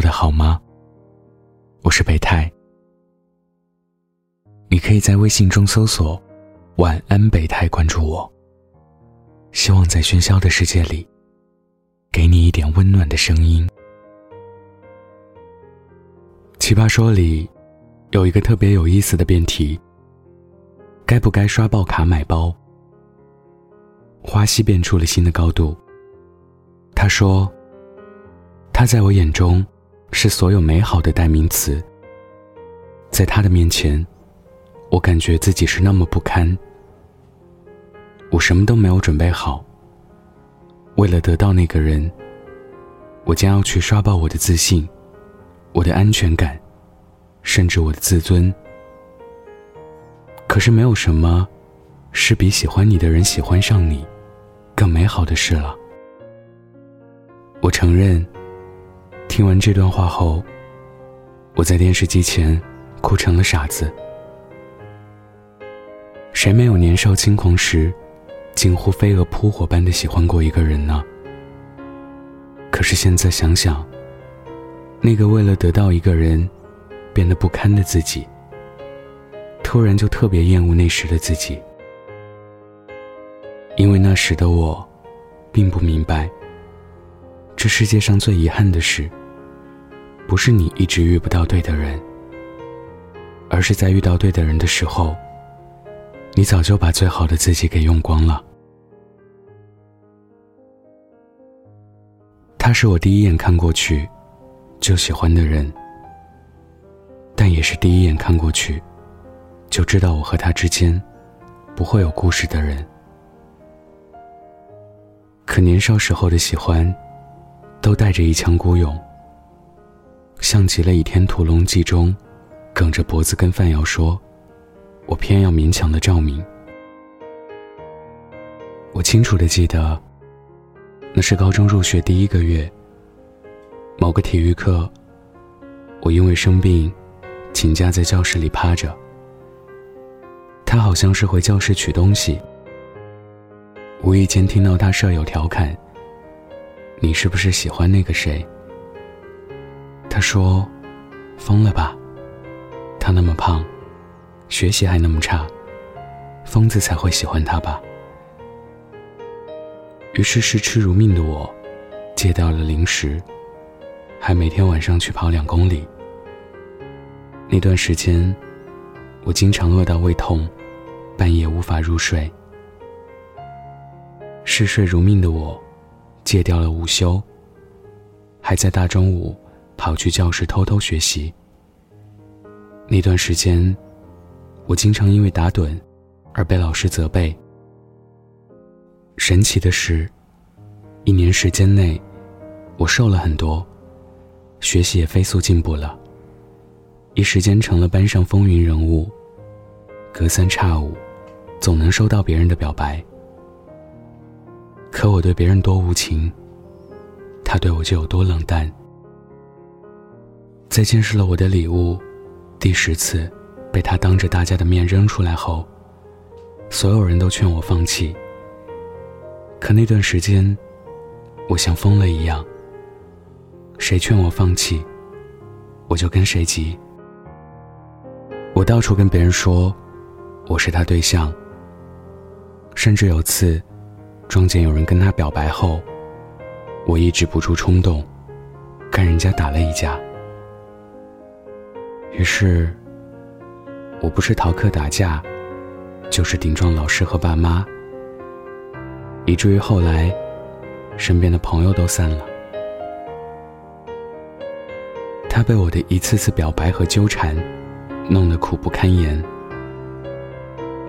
过得好吗？我是北太。你可以在微信中搜索“晚安北太”，关注我。希望在喧嚣的世界里，给你一点温暖的声音。奇葩说里有一个特别有意思的辩题：该不该刷爆卡买包？花溪变出了新的高度。他说：“他在我眼中是所有美好的代名词。在他的面前，我感觉自己是那么不堪。我什么都没有准备好。为了得到那个人，我将要去刷爆我的自信、我的安全感，甚至我的自尊。可是没有什么，是比喜欢你的人喜欢上你，更美好的事了。”我承认，听完这段话后，我在电视机前哭成了傻子。谁没有年少轻狂时，近乎飞蛾扑火般的喜欢过一个人呢？可是现在想想，那个为了得到一个人，变得不堪的自己，突然就特别厌恶那时的自己，因为那时的我，并不明白。这世界上最遗憾的事，不是你一直遇不到对的人，而是在遇到对的人的时候，你早就把最好的自己给用光了。他是我第一眼看过去就喜欢的人，但也是第一眼看过去就知道我和他之间不会有故事的人。可年少时候的喜欢。都带着一腔孤勇，像极了《倚天屠龙记》中，梗着脖子跟范瑶说：“我偏要勉强的照明。”我清楚的记得，那是高中入学第一个月，某个体育课，我因为生病，请假在教室里趴着。他好像是回教室取东西，无意间听到他舍友调侃。你是不是喜欢那个谁？说：“疯了吧？他那么胖，学习还那么差，疯子才会喜欢他吧？”于是视吃如命的我，戒掉了零食，还每天晚上去跑两公里。那段时间，我经常饿到胃痛，半夜无法入睡。嗜睡如命的我。戒掉了午休，还在大中午跑去教室偷偷学习。那段时间，我经常因为打盹而被老师责备。神奇的是，一年时间内，我瘦了很多，学习也飞速进步了，一时间成了班上风云人物，隔三差五，总能收到别人的表白。可我对别人多无情，他对我就有多冷淡。在见识了我的礼物第十次被他当着大家的面扔出来后，所有人都劝我放弃。可那段时间，我像疯了一样，谁劝我放弃，我就跟谁急。我到处跟别人说我是他对象，甚至有次。撞见有人跟他表白后，我抑制不住冲动，跟人家打了一架。于是，我不是逃课打架，就是顶撞老师和爸妈，以至于后来，身边的朋友都散了。他被我的一次次表白和纠缠，弄得苦不堪言。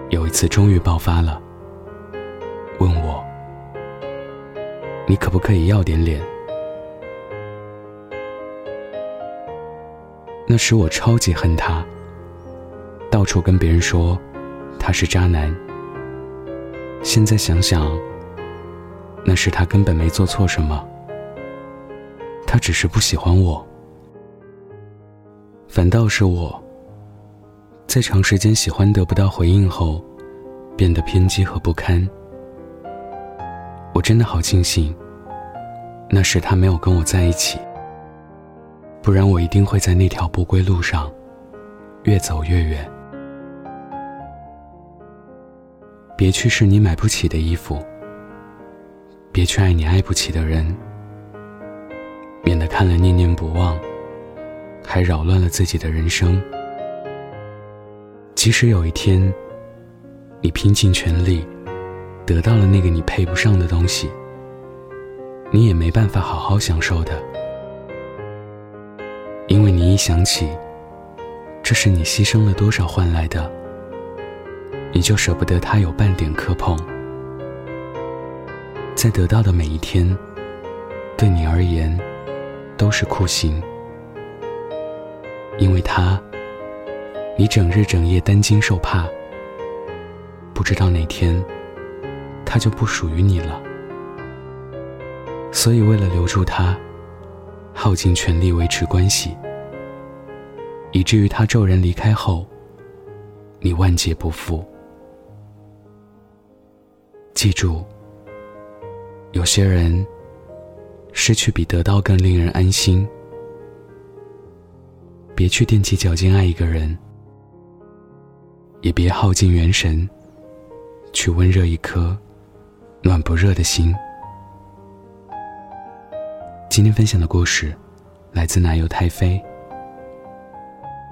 有一次终于爆发了，问我。你可不可以要点脸？那时我超级恨他，到处跟别人说他是渣男。现在想想，那时他根本没做错什么，他只是不喜欢我。反倒是我，在长时间喜欢得不到回应后，变得偏激和不堪。我真的好庆幸，那时他没有跟我在一起。不然我一定会在那条不归路上越走越远。别去试你买不起的衣服，别去爱你爱不起的人，免得看了念念不忘，还扰乱了自己的人生。即使有一天，你拼尽全力得到了那个你配不上的东西，你也没办法好好享受的，一想起，这是你牺牲了多少换来的。你就舍不得他有半点磕碰，在得到的每一天，对你而言都是酷刑，因为他，你整日整夜担惊受怕，不知道哪天他就不属于你了，所以为了留住他，耗尽全力维持关系，以至于他骤然离开后，你万劫不复。记住，有些人失去比得到更令人安心。别去踮起脚尖爱一个人，也别耗尽元神去温热一颗暖不热的心。今天分享的故事来自奶油太妃。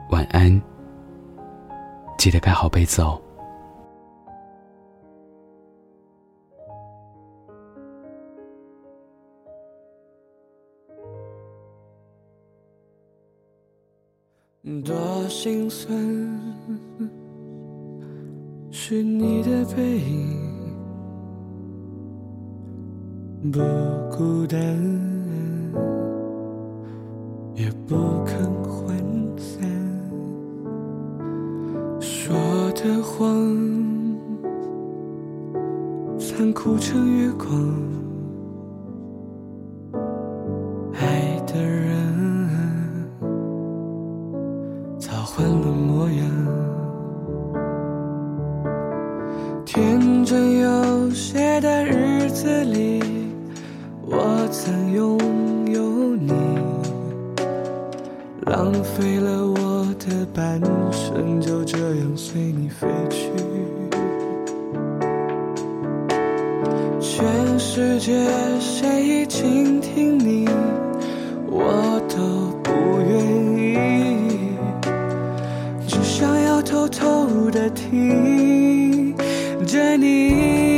晚安，记得盖好被子哦。多心酸，是你的背影，不孤单，也不肯残酷成月光。换了模样，天真有些的日子里，我曾拥有你，浪费了我的半生，就这样随你飞去。全世界谁倾听你，我都不愿意。只想要偷偷的听着你。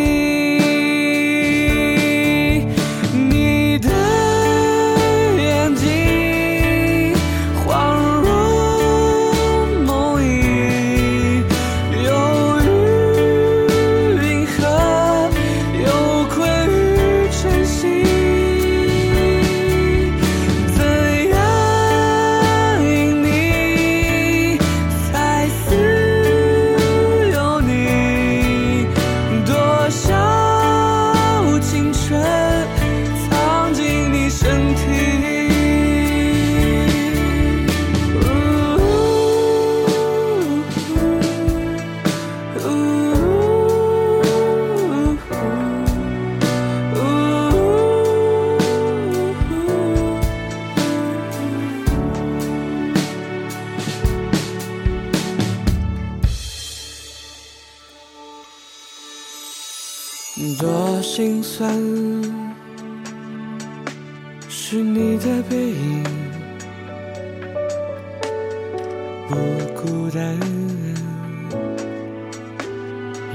心酸，是你的背影，不孤单，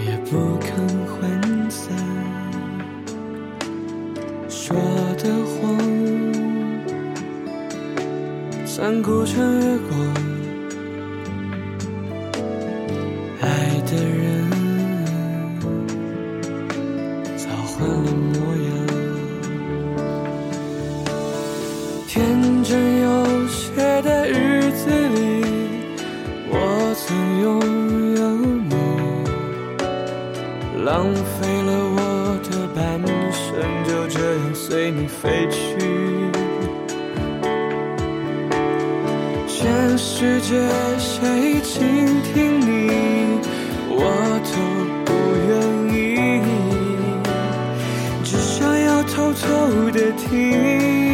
也不肯涣散，说的谎，残酷成月光，飞去。全世界谁倾听你，我都不愿意。只想要偷偷的听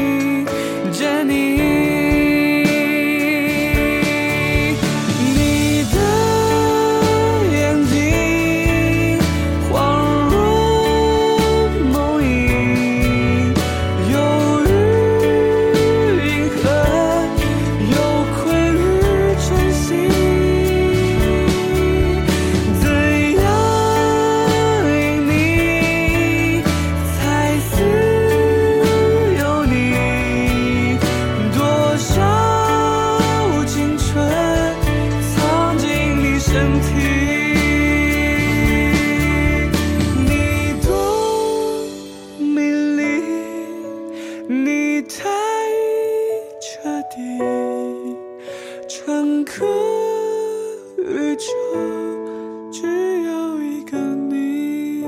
地，整个宇宙只有一个你，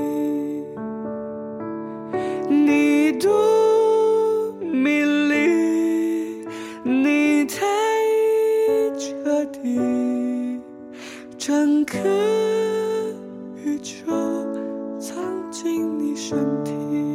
你多迷离，你太彻底，整个宇宙藏进你身体。